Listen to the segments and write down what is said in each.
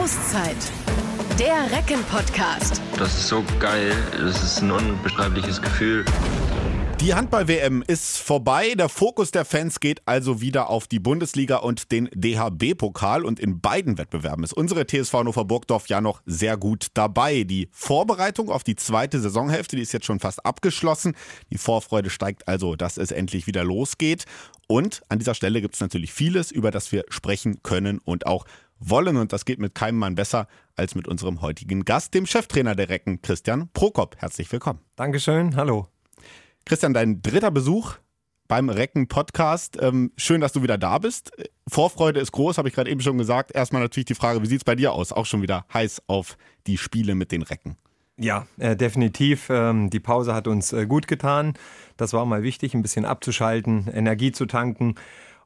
Auszeit. Der Recken-Podcast. Das ist so geil. Das ist ein unbeschreibliches Gefühl. Die Handball-WM ist vorbei. Der Fokus der Fans geht also wieder auf die Bundesliga und den DHB-Pokal. Und in beiden Wettbewerben ist unsere TSV Hannover Burgdorf ja noch sehr gut dabei. Die Vorbereitung auf die zweite Saisonhälfte, die ist jetzt schon fast abgeschlossen. Die Vorfreude steigt also, dass es endlich wieder losgeht. Und an dieser Stelle gibt es natürlich vieles, über das wir sprechen können und auch wollen. Und das geht mit keinem Mann besser als mit unserem heutigen Gast, dem Cheftrainer der Recken, Christian Prokop. Herzlich willkommen. Dankeschön, hallo. Christian, dein dritter Besuch beim Recken-Podcast. Ähm, schön, dass du wieder da bist. Vorfreude ist groß, habe ich gerade eben schon gesagt. Erstmal natürlich die Frage, wie sieht es bei dir aus? Auch schon wieder heiß auf die Spiele mit den Recken. Ja, äh, definitiv. Ähm, die Pause hat uns äh, gut getan. Das war mal wichtig, ein bisschen abzuschalten, Energie zu tanken.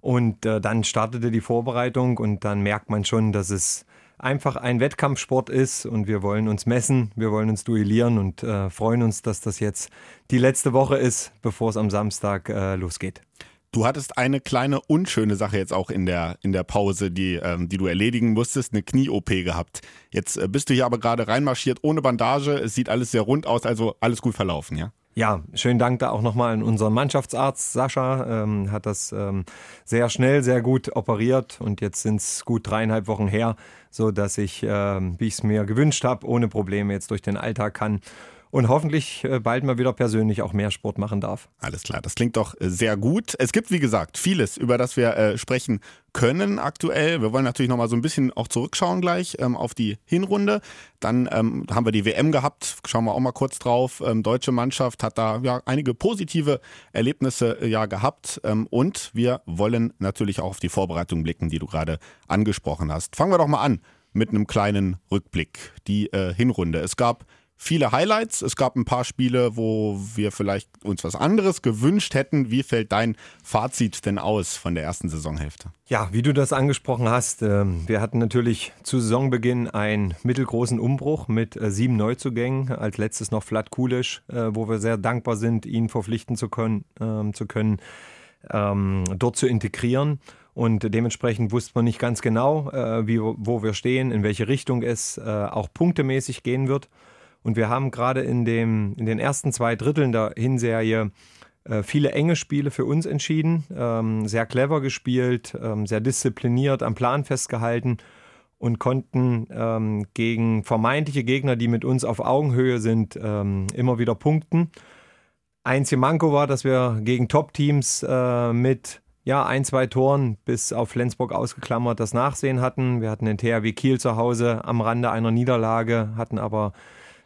Und äh, dann startete die Vorbereitung und dann merkt man schon, dass es einfach ein Wettkampfsport ist und wir wollen uns messen, wir wollen uns duellieren und äh, freuen uns, dass das jetzt die letzte Woche ist, bevor es am Samstag äh, losgeht. Du hattest eine kleine unschöne Sache jetzt auch in der, in der Pause, die, ähm, die du erledigen musstest, eine Knie-OP gehabt. Jetzt äh, bist du hier aber gerade reinmarschiert ohne Bandage. Es sieht alles sehr rund aus, also alles gut verlaufen, ja? Ja, schönen Dank da auch nochmal an unseren Mannschaftsarzt Sascha. Ähm, hat das ähm, sehr schnell, sehr gut operiert und jetzt sind es gut dreieinhalb Wochen her, so dass ich, ähm, wie ich es mir gewünscht habe, ohne Probleme jetzt durch den Alltag kann und hoffentlich äh, bald mal wieder persönlich auch mehr Sport machen darf. Alles klar, das klingt doch äh, sehr gut. Es gibt, wie gesagt, vieles, über das wir äh, sprechen können aktuell. Wir wollen natürlich noch mal so ein bisschen auch zurückschauen gleich ähm, auf die Hinrunde. Dann ähm, haben wir die WM gehabt, schauen wir auch mal kurz drauf. Ähm, deutsche Mannschaft hat da ja einige positive Erlebnisse äh, ja gehabt ähm, und wir wollen natürlich auch auf die Vorbereitung blicken, die du gerade angesprochen hast. Fangen wir doch mal an mit einem kleinen Rückblick. Die äh, Hinrunde. Es gab viele Highlights. Es gab ein paar Spiele, wo wir vielleicht uns was anderes gewünscht hätten. Wie fällt dein Fazit denn aus von der ersten Saisonhälfte? Ja, wie du das angesprochen hast, ähm, wir hatten natürlich zu Saisonbeginn einen mittelgroßen Umbruch mit äh, sieben Neuzugängen. Als letztes noch Vlad Kulisch, äh, wo wir sehr dankbar sind, ihn verpflichten zu können, ähm, zu können ähm, dort zu integrieren. Und dementsprechend wusste man nicht ganz genau, äh, wie, wo wir stehen, in welche Richtung es auch punktemäßig gehen wird. Und wir haben gerade in, dem, in den ersten zwei Dritteln der Hinserie äh, viele enge Spiele für uns entschieden, ähm, sehr clever gespielt, ähm, sehr diszipliniert am Plan festgehalten und konnten ähm, gegen vermeintliche Gegner, die mit uns auf Augenhöhe sind, immer wieder punkten. Einzige Manko war, dass wir gegen Top-Teams äh, mit ja, ein, zwei Toren bis auf Flensburg ausgeklammert das Nachsehen hatten. Wir hatten den THW Kiel zu Hause am Rande einer Niederlage, hatten aber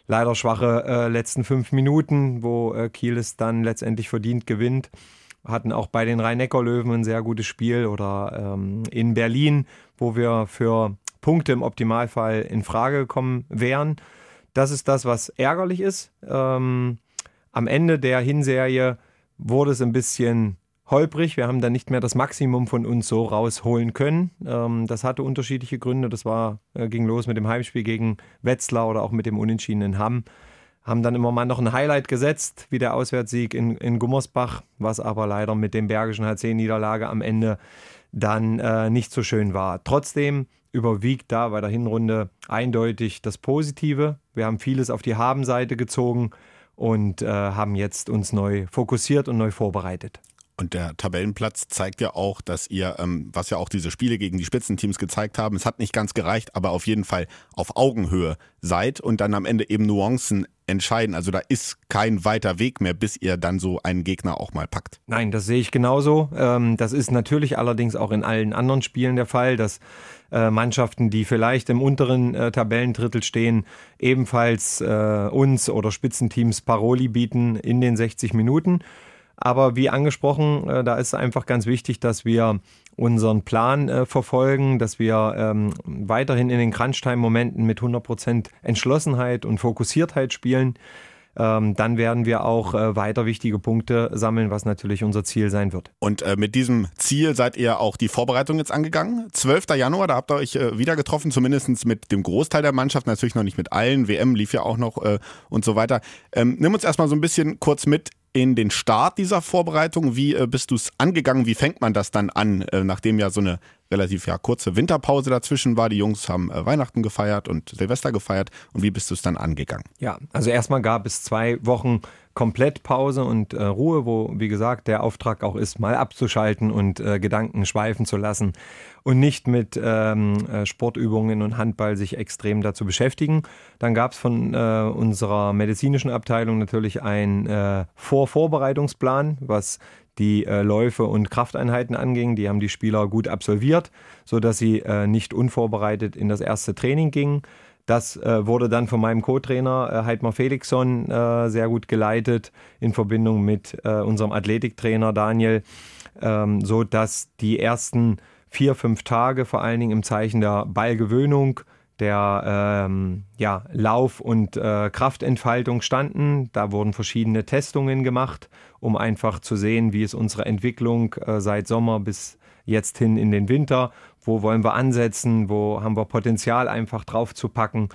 leider schwache äh, letzten fünf Minuten, wo äh, Kiel es dann letztendlich verdient gewinnt. Hatten auch bei den Rhein-Neckar-Löwen ein sehr gutes Spiel oder ähm, in Berlin, wo wir für Punkte im Optimalfall in Frage gekommen wären. Das ist das, was ärgerlich ist. Ähm, am Ende der Hinserie wurde es ein bisschen holprig. Wir haben dann nicht mehr das Maximum von uns so rausholen können. Ähm, das hatte unterschiedliche Gründe. Das war, äh, ging los mit dem Heimspiel gegen Wetzlar oder auch mit dem Unentschieden in Hamm. Haben dann immer mal noch ein Highlight gesetzt, wie der Auswärtssieg in, in Gummersbach, was aber leider mit dem Bergischen HC-Niederlage am Ende dann äh, nicht so schön war. Trotzdem überwiegt da bei der Hinrunde eindeutig das Positive. Wir haben vieles auf die Habenseite gezogen und äh, haben jetzt uns neu fokussiert und neu vorbereitet. Und der Tabellenplatz zeigt ja auch, dass ihr, ähm, was ja auch diese Spiele gegen die Spitzenteams gezeigt haben, es hat nicht ganz gereicht, aber auf jeden Fall auf Augenhöhe seid und dann am Ende eben Nuancen entscheiden. Also da ist kein weiter Weg mehr, bis ihr dann so einen Gegner auch mal packt. Nein, das sehe ich genauso. Ähm, das ist natürlich allerdings auch in allen anderen Spielen der Fall, dass äh, Mannschaften, die vielleicht im unteren äh, Tabellendrittel stehen, ebenfalls äh, uns oder Spitzenteams Paroli bieten in den 60 Minuten. Aber wie angesprochen, äh, da ist einfach ganz wichtig, dass wir unseren Plan äh, verfolgen, dass wir ähm, weiterhin in den Crunch-Time-Momenten mit 100% Entschlossenheit und Fokussiertheit spielen. Ähm, dann werden wir auch äh, weiter wichtige Punkte sammeln, was natürlich unser Ziel sein wird. Und äh, mit diesem Ziel seid ihr auch die Vorbereitung jetzt angegangen. 12. Januar, da habt ihr euch äh, wieder getroffen, zumindest mit dem Großteil der Mannschaft, natürlich noch nicht mit allen. WM lief ja auch noch äh, und so weiter. Ähm, nimm uns erstmal so ein bisschen kurz mit in den Start dieser Vorbereitung. Wie äh, bist du es angegangen? Wie fängt man das dann an, äh, nachdem ja so eine relativ ja, kurze Winterpause dazwischen war? Die Jungs haben äh, Weihnachten gefeiert und Silvester gefeiert. Und wie bist du es dann angegangen? Ja, also erstmal gab es zwei Wochen komplett Pause und äh, Ruhe, wo, wie gesagt, der Auftrag auch ist, mal abzuschalten und äh, Gedanken schweifen zu lassen und nicht mit ähm, äh, Sportübungen und Handball sich extrem dazu beschäftigen. Dann gab es von äh, unserer medizinischen Abteilung natürlich einen äh, Vorvorbereitungsplan, was die äh, Läufe und Krafteinheiten anging. Die haben die Spieler gut absolviert, sodass sie nicht unvorbereitet in das erste Training gingen. Das äh, wurde dann von meinem Co-Trainer äh, Heidmar Felixson äh, sehr gut geleitet in Verbindung mit äh, unserem Athletiktrainer Daniel, ähm, so dass die ersten vier, fünf Tage vor allen Dingen im Zeichen der Ballgewöhnung, der ähm, ja, Lauf- und äh, Kraftentfaltung standen. Da wurden verschiedene Testungen gemacht, um einfach zu sehen, wie ist unsere Entwicklung äh, seit Sommer bis jetzt hin in den Winter wo wollen wir ansetzen, wo haben wir Potenzial einfach drauf zu packen.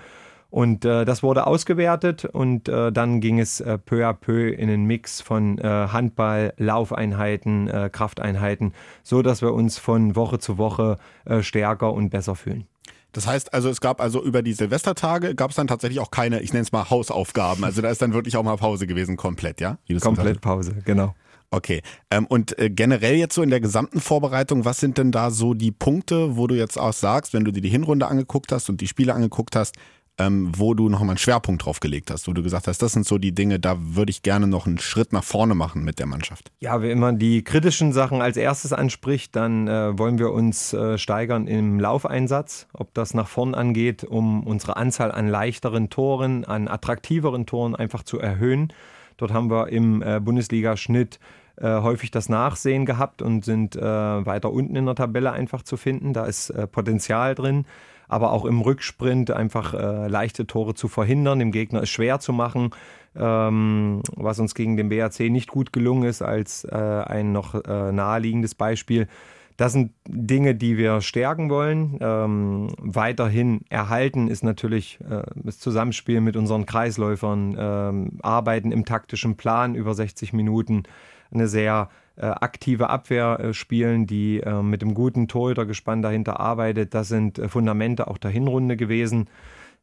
Und äh, das wurde ausgewertet und äh, dann ging es äh, peu à peu in den Mix von äh, Handball, Laufeinheiten, äh, Krafteinheiten, so dass wir uns von Woche zu Woche äh, stärker und besser fühlen. Das heißt also, es gab also über die Silvestertage gab es dann tatsächlich auch keine, ich nenne es mal Hausaufgaben. Also da ist dann wirklich auch mal Pause gewesen, komplett, ja? Komplett Pause, genau. Okay. Ähm, und äh, generell jetzt so in der gesamten Vorbereitung, was sind denn da so die Punkte, wo du jetzt auch sagst, wenn du dir die Hinrunde angeguckt hast und die Spiele angeguckt hast, ähm, wo du nochmal einen Schwerpunkt drauf gelegt hast, wo du gesagt hast, das sind so die Dinge, da würde ich gerne noch einen Schritt nach vorne machen mit der Mannschaft? Ja, wenn man die kritischen Sachen als erstes anspricht, dann äh, wollen wir uns äh, steigern im Laufeinsatz, ob das nach vorn angeht, um unsere Anzahl an leichteren Toren, an attraktiveren Toren einfach zu erhöhen. Dort haben wir im äh, Bundesliga-Schnitt äh, häufig das Nachsehen gehabt und sind äh, weiter unten in der Tabelle einfach zu finden. Da ist äh, Potenzial drin, aber auch im Rücksprint einfach äh, leichte Tore zu verhindern, dem Gegner es schwer zu machen. Ähm, was uns gegen den BAC nicht gut gelungen ist, als äh, ein noch naheliegendes Beispiel. Das sind Dinge, die wir stärken wollen. Ähm, weiterhin erhalten ist natürlich äh, das Zusammenspiel mit unseren Kreisläufern, ähm, Arbeiten im taktischen Plan über 60 Minuten, eine sehr äh, aktive Abwehr äh, spielen, die äh, mit dem guten Torhütergespann dahinter arbeitet. Das sind Fundamente auch der Hinrunde gewesen.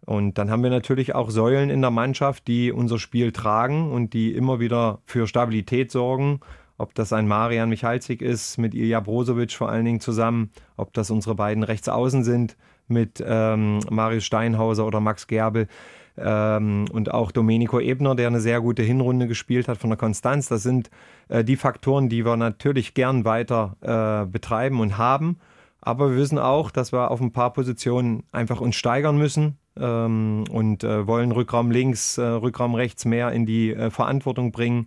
Und dann haben wir natürlich auch Säulen in der Mannschaft, die unser Spiel tragen und die immer wieder für Stabilität sorgen. Ob das ein Marian Michalzik ist mit Ilja Brozovic vor allen Dingen zusammen, ob das unsere beiden Rechtsaußen sind mit ähm, Marius Steinhauser oder Max Gerbel ähm, und auch Domenico Ebner, der eine sehr gute Hinrunde gespielt hat von der Konstanz. Das sind äh, die Faktoren, die wir natürlich gern weiter äh, betreiben und haben. Aber wir wissen auch, dass wir auf ein paar Positionen einfach uns steigern müssen ähm, und äh, wollen Rückraum links, äh, Rückraum rechts mehr in die äh, Verantwortung bringen,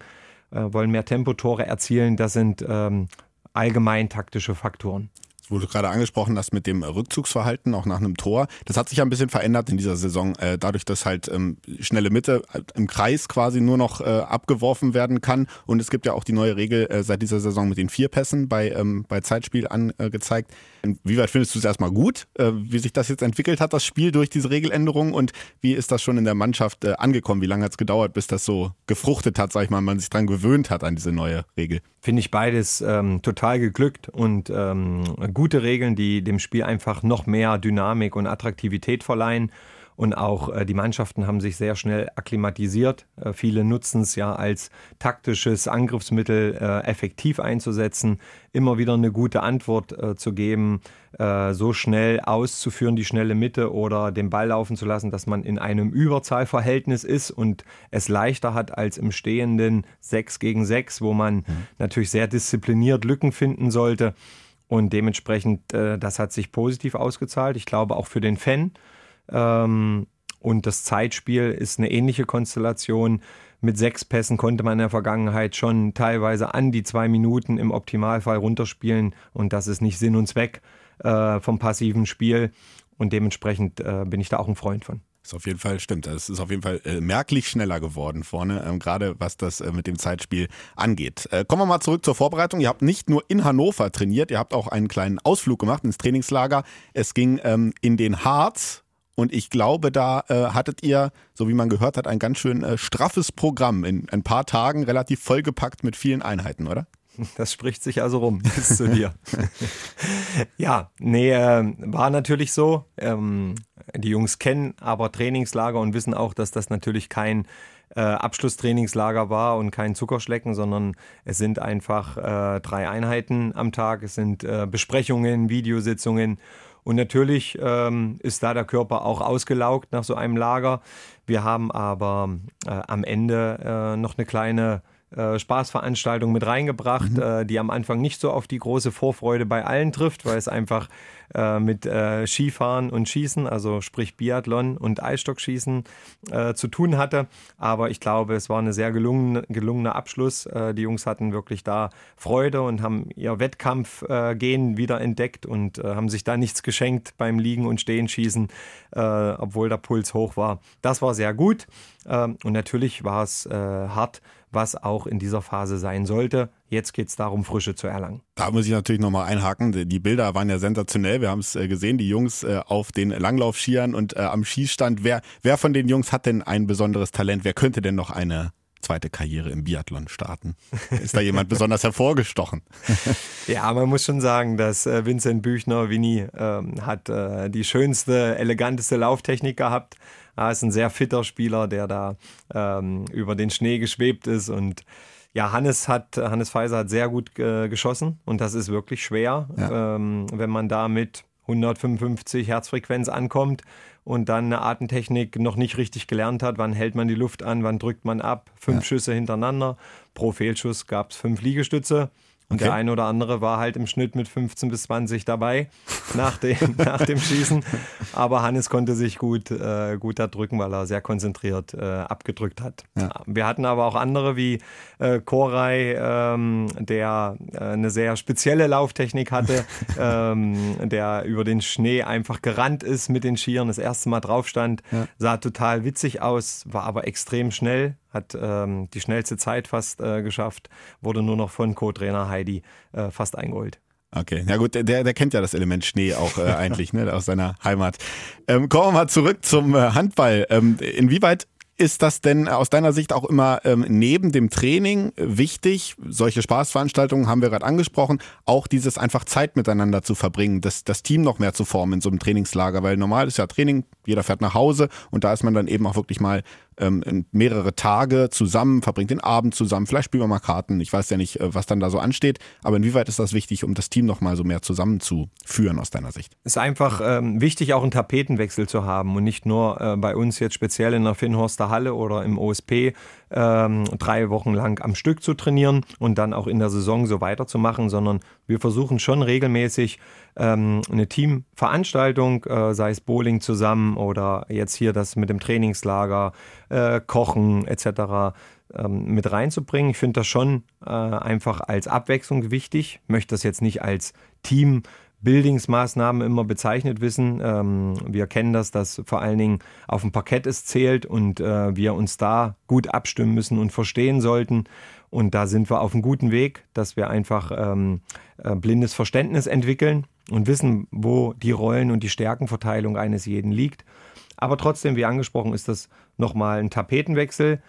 äh, wollen mehr Tempotore erzielen. Das sind ähm, allgemein taktische Faktoren wo du gerade angesprochen hast mit dem Rückzugsverhalten, auch nach einem Tor. Das hat sich ja ein bisschen verändert in dieser Saison, äh, dadurch, dass halt ähm, schnelle Mitte äh, im Kreis quasi nur noch äh, abgeworfen werden kann. Und es gibt ja auch die neue Regel äh, seit dieser Saison mit den vier Pässen bei, ähm, bei Zeitspiel angezeigt. Inwieweit findest du es erstmal gut, äh, wie sich das jetzt entwickelt hat, das Spiel durch diese Regeländerung? Und wie ist das schon in der Mannschaft äh, angekommen? Wie lange hat es gedauert, bis das so gefruchtet hat, sag ich mal, man sich dran gewöhnt hat an diese neue Regel? Finde ich beides ähm, total geglückt und ähm, gute Regeln, die dem Spiel einfach noch mehr Dynamik und Attraktivität verleihen. Und auch äh, die Mannschaften haben sich sehr schnell akklimatisiert. Äh, viele nutzen es ja als taktisches Angriffsmittel äh, effektiv einzusetzen, immer wieder eine gute Antwort äh, zu geben, äh, so schnell auszuführen, die schnelle Mitte oder den Ball laufen zu lassen, dass man in einem Überzahlverhältnis ist und es leichter hat als im stehenden 6 gegen 6, wo man mhm. natürlich sehr diszipliniert Lücken finden sollte. Und dementsprechend, äh, das hat sich positiv ausgezahlt. Ich glaube auch für den Fan. Ähm, und das Zeitspiel ist eine ähnliche Konstellation. Mit sechs Pässen konnte man in der Vergangenheit schon teilweise an die zwei Minuten im Optimalfall runterspielen. Und das ist nicht Sinn und Zweck äh, vom passiven Spiel. Und dementsprechend äh, bin ich da auch ein Freund von. Ist auf jeden Fall, stimmt. Es ist auf jeden Fall äh, merklich schneller geworden vorne, ähm, gerade was das äh, mit dem Zeitspiel angeht. Äh, kommen wir mal zurück zur Vorbereitung. Ihr habt nicht nur in Hannover trainiert, ihr habt auch einen kleinen Ausflug gemacht ins Trainingslager. Es ging ähm, in den Harz Und ich glaube, da äh, hattet ihr, so wie man gehört hat, ein ganz schön äh, straffes Programm in ein paar Tagen, relativ vollgepackt mit vielen Einheiten, oder? Das spricht sich also rum bis zu dir. ja, nee, äh, war natürlich so. Ähm, die Jungs kennen aber Trainingslager und wissen auch, dass das natürlich kein äh, Abschlusstrainingslager war und kein Zuckerschlecken, sondern es sind einfach äh, drei Einheiten am Tag. Es sind äh, Besprechungen, Videositzungen. Und natürlich ähm, ist da der Körper auch ausgelaugt nach so einem Lager. Wir haben aber äh, am Ende äh, noch eine kleine äh, Spaßveranstaltung mit reingebracht, mhm. äh, die am Anfang nicht so auf die große Vorfreude bei allen trifft, weil es einfach äh, mit äh, Skifahren und Schießen, also sprich Biathlon und Eisstockschießen äh, zu tun hatte. Aber ich glaube, es war ein sehr gelungen, gelungener Abschluss. die Jungs hatten wirklich da Freude und haben ihr Wettkampfgehen wieder entdeckt und haben sich da nichts geschenkt beim Liegen und Stehenschießen, obwohl der Puls hoch war. Das war sehr gut. Ähm, und natürlich war es hart was auch in dieser Phase sein sollte. Jetzt geht es darum, Frische zu erlangen. Da muss ich natürlich nochmal einhaken. Die Bilder waren ja sensationell. Wir haben es äh, gesehen, die Jungs äh, auf den Langlaufskiern und äh, am Schießstand. Wer, wer von den Jungs hat denn ein besonderes Talent? Wer könnte denn noch eine zweite Karriere im Biathlon starten? Ist da jemand besonders hervorgestochen? Ja, man muss schon sagen, dass Vincent Büchner, Winnie, ähm, hat äh, die schönste, eleganteste Lauftechnik gehabt. Er ist ein sehr fitter Spieler, der da ähm, über den Schnee geschwebt ist und ja, Hannes hat, Hannes Pfizer hat sehr gut äh, geschossen und das ist wirklich schwer, ja. ähm, wenn man da mit 155 Herzfrequenz ankommt und dann eine Atemtechnik noch nicht richtig gelernt hat. Wann hält man die Luft an, wann drückt man ab? Fünf ja. Schüsse hintereinander. Pro Fehlschuss gab es fünf Liegestütze. Und okay. der eine oder andere war halt im Schnitt mit 15 bis 20 dabei nach dem, nach dem Schießen. Aber Hannes konnte sich gut, äh, gut drücken, weil er sehr konzentriert äh, abgedrückt hat. Ja. Wir hatten aber auch andere wie äh, Koray, ähm, der äh, eine sehr spezielle Lauftechnik hatte, ähm, der über den Schnee einfach gerannt ist mit den Skiern, das erste Mal drauf stand, ja. sah total witzig aus, war aber extrem schnell, hat ähm, die schnellste Zeit fast äh, geschafft, wurde nur noch von Co-Trainer Heidi äh, fast eingeholt. Okay, ja gut, der, der kennt ja das Element Schnee auch äh, eigentlich, ne, aus seiner Heimat. Ähm, kommen wir mal zurück zum äh, Handball. Ähm, inwieweit ist das denn aus deiner Sicht auch immer ähm, neben dem Training wichtig? Solche Spaßveranstaltungen haben wir gerade angesprochen, auch dieses einfach Zeit miteinander zu verbringen, das, das Team noch mehr zu formen in so einem Trainingslager, weil normal ist ja Training, jeder fährt nach Hause und da ist man dann eben auch wirklich mal ähm, mehrere Tage zusammen, verbringt den Abend zusammen, vielleicht spielen wir mal Karten. Ich weiß ja nicht, äh, was dann da so ansteht, aber inwieweit ist das wichtig, um das Team noch mal so mehr zusammenzuführen aus deiner Sicht? Ist einfach ähm, wichtig, auch einen Tapetenwechsel zu haben und nicht nur äh, bei uns jetzt speziell in der Finnhorster Halle oder im OSP ähm, drei Wochen lang am Stück zu trainieren und dann auch in der Saison so weiterzumachen, sondern wir versuchen schon regelmäßig ähm, eine Teamveranstaltung, äh, sei es Bowling zusammen oder jetzt hier das mit dem Trainingslager, äh, Kochen etc. Ähm, mit reinzubringen. Ich finde das schon äh, einfach als Abwechslung wichtig. Ich möchte das jetzt nicht als Team Buildingsmaßnahmen immer bezeichnet wissen. Ähm, wir kennen das, dass vor allen Dingen auf dem Parkett es zählt und äh, wir uns da gut abstimmen müssen und verstehen sollten. Und da sind wir auf einem guten Weg, dass wir einfach ähm, äh, blindes Verständnis entwickeln und wissen, wo die Rollen und die Stärkenverteilung eines jeden liegt. Aber trotzdem, wie angesprochen, ist das nochmal ein Tapetenwechsel.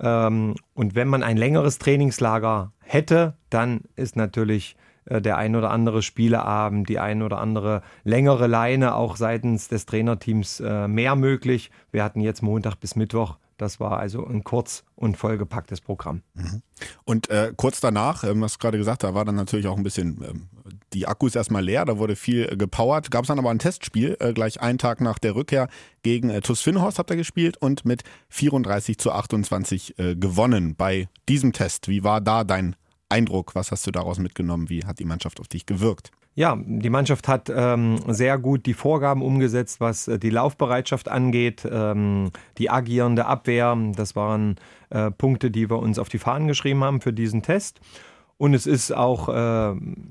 Ähm, und wenn man ein längeres Trainingslager hätte, dann ist natürlich äh, der ein oder andere Spieleabend, die ein oder andere längere Leine auch seitens des Trainerteams äh, mehr möglich. Wir hatten jetzt Montag bis Mittwoch das war also ein kurz und vollgepacktes Programm. Mhm. Und äh, kurz danach, ähm, hast gerade gesagt, da war dann natürlich auch ein bisschen ähm, die Akkus erstmal leer, da wurde viel äh, gepowert. Gab es dann aber ein Testspiel, äh, gleich einen Tag nach der Rückkehr gegen äh, TuS Finnhorst habt ihr gespielt und mit 34 zu 28 äh, gewonnen bei diesem Test. Wie war da dein Eindruck? Was hast du daraus mitgenommen? Wie hat die Mannschaft auf dich gewirkt? Ja, die Mannschaft hat ähm, sehr gut die Vorgaben umgesetzt, was äh, die Laufbereitschaft angeht, ähm, die agierende Abwehr. Das waren äh, Punkte, die wir uns auf die Fahnen geschrieben haben für diesen Test. Und es ist auch äh,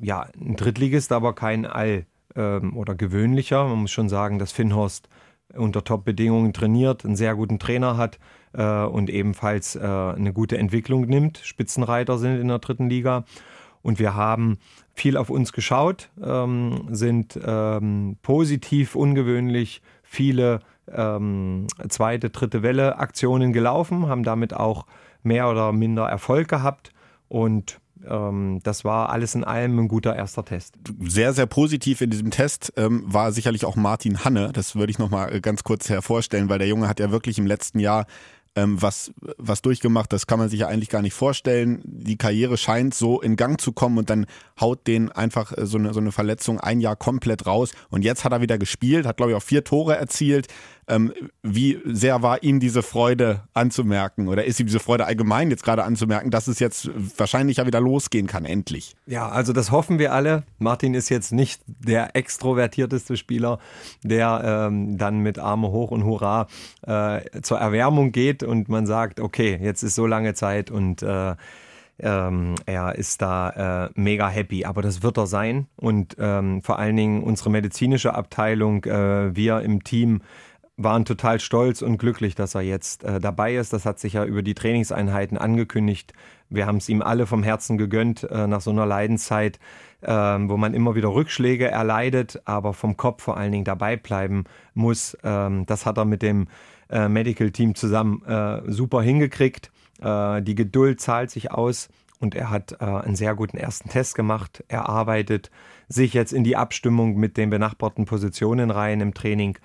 ja, ein Drittligist, aber kein All- ähm, oder gewöhnlicher. Man muss schon sagen, dass Finnhorst unter Top-Bedingungen trainiert, einen sehr guten Trainer hat äh, und ebenfalls äh, eine gute Entwicklung nimmt. Spitzenreiter sind in der dritten Liga. Und wir haben viel auf uns geschaut, ähm, sind ähm, positiv, ungewöhnlich viele ähm, zweite, dritte Welle Aktionen gelaufen, haben damit auch mehr oder minder Erfolg gehabt und ähm, das war alles in allem ein guter erster Test. Sehr, sehr positiv in diesem Test ähm, war sicherlich auch Martin Hanne. Das würde ich nochmal ganz kurz hervorstellen, weil der Junge hat ja wirklich im letzten Jahr ähm, was, was durchgemacht, das kann man sich ja eigentlich gar nicht vorstellen. Die Karriere scheint so in Gang zu kommen und dann haut den einfach äh, so eine, so eine Verletzung ein Jahr komplett raus. Und jetzt hat er wieder gespielt, hat glaube ich auch vier Tore erzielt. Ähm, wie sehr war ihm diese Freude anzumerken oder ist ihm diese Freude allgemein jetzt gerade anzumerken, dass es jetzt wahrscheinlich ja wieder losgehen kann, endlich? Ja, also das hoffen wir alle. Martin ist jetzt nicht der extrovertierteste Spieler, der ähm, dann mit Arme hoch und Hurra äh, zur Erwärmung geht und man sagt, okay, jetzt ist so lange Zeit und äh, ähm, er ist da äh, mega happy, aber das wird er sein. Und ähm, vor allen Dingen unsere medizinische Abteilung, äh, wir im Team waren total stolz und glücklich, dass er jetzt äh, dabei ist. Das hat sich ja über die Trainingseinheiten angekündigt. Wir haben es ihm alle vom Herzen gegönnt äh, nach so einer Leidenszeit, äh, wo man immer wieder Rückschläge erleidet, aber vom Kopf vor allen Dingen dabei bleiben muss. Ähm, das hat er mit dem äh, Medical Team zusammen äh, super hingekriegt. Äh, die Geduld zahlt sich aus und er hat einen sehr guten ersten Test gemacht. Er arbeitet sich jetzt in die Abstimmung mit den benachbarten Positionen rein im Training.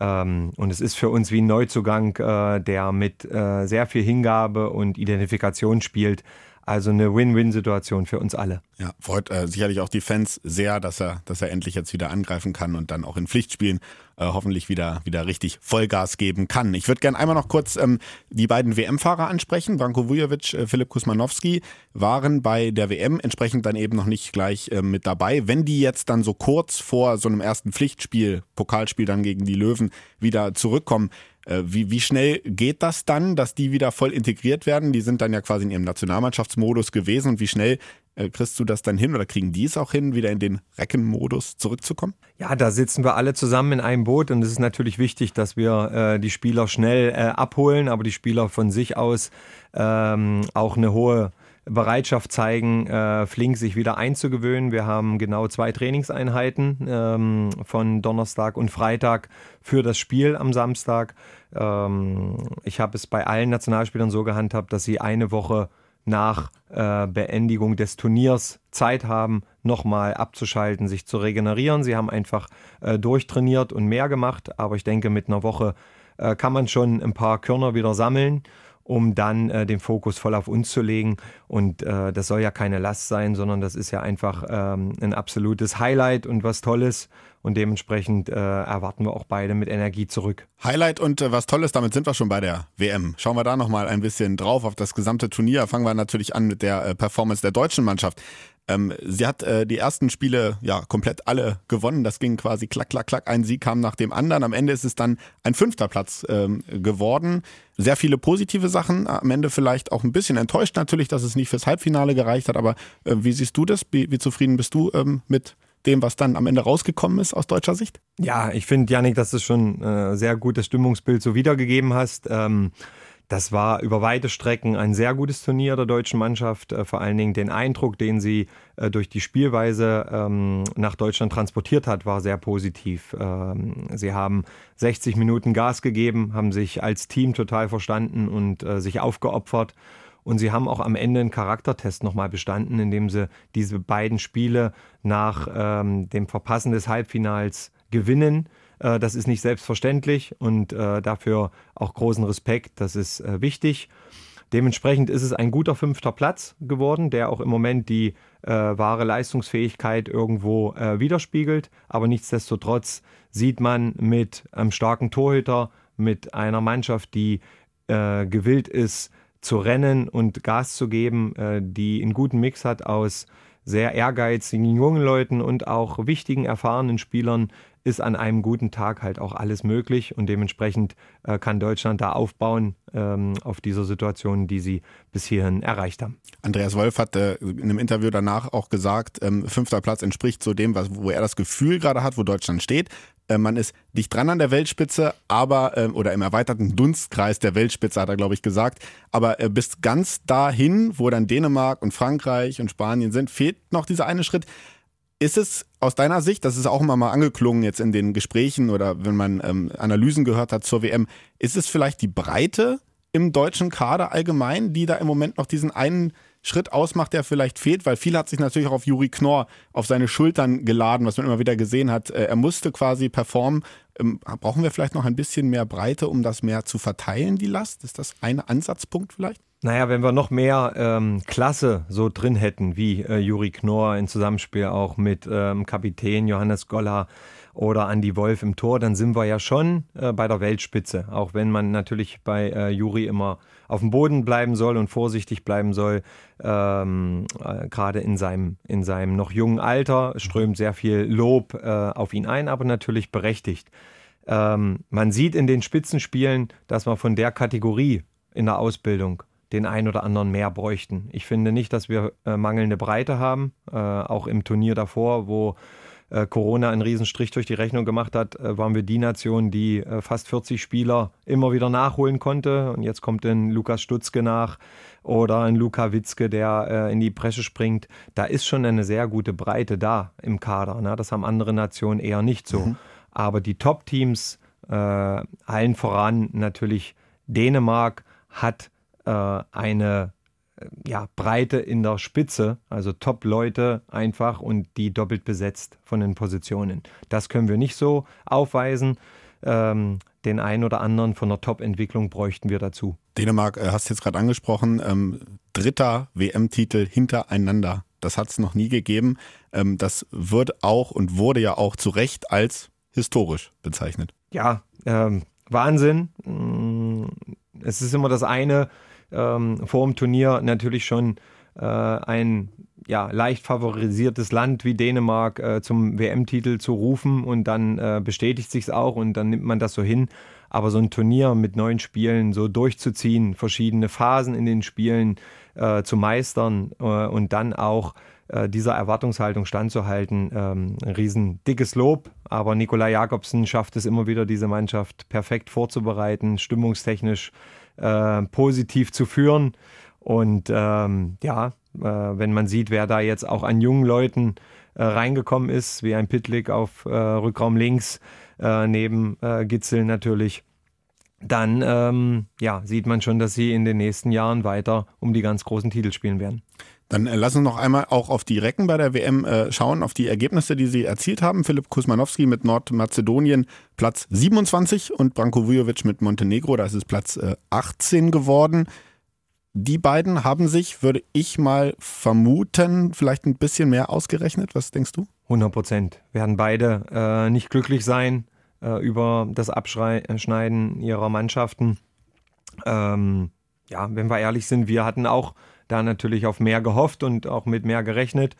Ähm, und es ist für uns wie ein Neuzugang, äh, der mit äh, sehr viel Hingabe und Identifikation spielt. Also eine Win-Win-Situation für uns alle. Ja, freut äh, sicherlich auch die Fans sehr, dass er, dass er endlich jetzt wieder angreifen kann und dann auch in Pflichtspielen äh, hoffentlich wieder, wieder richtig Vollgas geben kann. Ich würde gerne einmal noch kurz ähm, die beiden WM-Fahrer ansprechen. Branko Vujovic, äh, Filip Kusmanowski waren bei der WM entsprechend dann eben noch nicht gleich äh, mit dabei. Wenn die jetzt dann so kurz vor so einem ersten Pflichtspiel, Pokalspiel dann gegen die Löwen wieder zurückkommen, wie, wie schnell geht das dann, dass die wieder voll integriert werden? Die sind dann ja quasi in ihrem Nationalmannschaftsmodus gewesen und wie schnell äh, kriegst du das dann hin oder kriegen die es auch hin, wieder in den Reckenmodus zurückzukommen? Ja, da sitzen wir alle zusammen in einem Boot und es ist natürlich wichtig, dass wir äh, die Spieler schnell äh, abholen, aber die Spieler von sich aus ähm, auch eine hohe Bereitschaft zeigen, äh, flink sich wieder einzugewöhnen. Wir haben genau zwei Trainingseinheiten ähm, von Donnerstag und Freitag für das Spiel am Samstag. Ähm, ich habe es bei allen Nationalspielern so gehandhabt, dass sie eine Woche nach äh, Beendigung des Turniers Zeit haben, nochmal abzuschalten, sich zu regenerieren. Sie haben einfach äh, durchtrainiert und mehr gemacht, aber ich denke, mit einer Woche äh, kann man schon ein paar Körner wieder sammeln um dann äh, den Fokus voll auf uns zu legen. Und äh, das soll ja keine Last sein, sondern das ist ja einfach ähm, ein absolutes Highlight und was Tolles. Und dementsprechend äh, erwarten wir auch beide mit Energie zurück. Highlight und äh, was Tolles, damit sind wir schon bei der WM. Schauen wir da nochmal ein bisschen drauf auf das gesamte Turnier. Fangen wir natürlich an mit der äh, Performance der deutschen Mannschaft. Ähm, sie hat äh, die ersten Spiele ja komplett alle gewonnen. Das ging quasi klack, klack, klack. Ein Sieg kam nach dem anderen. Am Ende ist es dann ein fünfter Platz ähm, geworden. Sehr viele positive Sachen. Am Ende vielleicht auch ein bisschen enttäuscht natürlich, dass es nicht fürs Halbfinale gereicht hat. Aber äh, wie siehst du das? Wie, wie zufrieden bist du ähm, mit dem, was dann am Ende rausgekommen ist aus deutscher Sicht? Ja, ich finde, Janik, dass du schon äh, sehr gutes Stimmungsbild so wiedergegeben hast. Ähm, das war über weite Strecken ein sehr gutes Turnier der deutschen Mannschaft. Äh, vor allen Dingen den Eindruck, den sie äh, durch die Spielweise ähm, nach Deutschland transportiert hat, war sehr positiv. Ähm, sie haben 60 Minuten Gas gegeben, haben sich als Team total verstanden und äh, sich aufgeopfert. Und sie haben auch am Ende einen Charaktertest nochmal bestanden, indem sie diese beiden Spiele nach ähm, dem Verpassen des Halbfinals gewinnen äh, das ist nicht selbstverständlich und äh, dafür auch großen Respekt. Das ist äh, wichtig. Dementsprechend ist es ein guter fünfter Platz geworden, der auch im Moment die wahre Leistungsfähigkeit irgendwo widerspiegelt. Aber nichtsdestotrotz sieht man mit einem starken Torhüter, mit einer Mannschaft, die gewillt ist zu rennen und Gas zu geben, die einen guten Mix hat aus sehr ehrgeizigen jungen Leuten und auch wichtigen, erfahrenen Spielern, ist an einem guten Tag halt auch alles möglich und dementsprechend äh, kann Deutschland da aufbauen ähm, auf dieser Situation, die sie bis hierhin erreicht haben. Andreas Wolf hat äh, in einem Interview danach auch gesagt, ähm, fünfter Platz entspricht so dem, was, wo er das Gefühl gerade hat, wo Deutschland steht. Äh, man ist dicht dran an der Weltspitze, aber ähm, oder im erweiterten Dunstkreis der Weltspitze hat er, glaube ich, gesagt. Aber äh, bis ganz dahin, wo dann Dänemark und Frankreich und Spanien sind, fehlt noch dieser eine Schritt. Ist es aus deiner Sicht, das ist auch immer mal angeklungen jetzt in den Gesprächen oder wenn man ähm, Analysen gehört hat zur WM, ist es vielleicht die Breite im deutschen Kader allgemein, die da im Moment noch diesen einen Schritt ausmacht, der vielleicht fehlt, weil viel hat sich natürlich auch auf Juri Knorr auf seine Schultern geladen, was man immer wieder gesehen hat. Äh, er musste quasi performen. Ähm, brauchen wir vielleicht noch ein bisschen mehr Breite, um das mehr zu verteilen, die Last? Ist das ein Ansatzpunkt vielleicht? Naja, wenn wir noch mehr ähm, Klasse so drin hätten, wie äh, Juri Knorr in Zusammenspiel auch mit ähm, Kapitän Johannes Goller oder Andy Wolf im Tor, dann sind wir ja schon äh, bei der Weltspitze. Auch wenn man natürlich bei äh, Juri immer auf dem Boden bleiben soll und vorsichtig bleiben soll. Ähm, äh, Gerade in seinem, in seinem noch jungen Alter strömt sehr viel Lob äh, auf ihn ein, aber natürlich berechtigt. Ähm, man sieht in den Spitzenspielen, dass man von der Kategorie in der Ausbildung den einen oder anderen mehr bräuchten. Ich finde nicht, dass wir äh, mangelnde Breite haben, äh, auch im Turnier davor, wo äh, Corona einen Riesenstrich durch die Rechnung gemacht hat, äh, waren wir die Nation, die äh, fast 40 Spieler immer wieder nachholen konnte. Und jetzt kommt ein Lukas Stutzke nach oder ein Luka Witzke, der äh, in die Bresche springt. Da ist schon eine sehr gute Breite da im Kader. Ne? Das haben andere Nationen eher nicht so. Mhm. Aber die Top-Teams, allen voran natürlich Dänemark, hat eine äh, ja, Breite in der Spitze, also Top-Leute einfach und die doppelt besetzt von den Positionen. Das können wir nicht so aufweisen. Ähm, den einen oder anderen von der Top-Entwicklung bräuchten wir dazu. Dänemark, äh, hast du jetzt gerade angesprochen, ähm, dritter WM-Titel hintereinander. Das hat es noch nie gegeben. Ähm, das wird auch und wurde ja auch zu Recht als historisch bezeichnet. Ja, ähm, Wahnsinn. Mm, es ist immer das eine, ähm, vor dem Turnier natürlich schon äh, ein ja, leicht favorisiertes Land wie Dänemark äh, zum WM-Titel zu rufen und dann äh, bestätigt sich es auch und dann nimmt man das so hin. Aber so ein Turnier mit neun Spielen so durchzuziehen, verschiedene Phasen in den Spielen äh, zu meistern äh, und dann auch äh, dieser Erwartungshaltung standzuhalten, ähm, ein riesen dickes Lob. Aber Nikolai Jakobsen schafft es immer wieder, diese Mannschaft perfekt vorzubereiten, stimmungstechnisch äh, positiv zu führen. Und ähm, ja, äh, wenn man sieht, wer da jetzt auch an jungen Leuten äh, reingekommen ist, wie ein Pitlick auf äh, Rückraum links, äh, neben Gitzel natürlich, dann ähm, ja, sieht man schon, dass sie in den nächsten Jahren weiter um die ganz großen Titel spielen werden. Dann äh, lass uns noch einmal auch auf die Recken bei der WM äh, schauen, auf die Ergebnisse, die sie erzielt haben. Philipp Kusmanowski mit Nordmazedonien Platz 27 und Branko Vujovic mit Montenegro, da ist es Platz äh, 18 geworden. Die beiden haben sich, würde ich mal vermuten, vielleicht ein bisschen mehr ausgerechnet. Was denkst du? 100 Prozent. Werden beide äh, nicht glücklich sein äh, über das Abschneiden ihrer Mannschaften. Ähm, ja, wenn wir ehrlich sind, wir hatten auch da natürlich auf mehr gehofft und auch mit mehr gerechnet.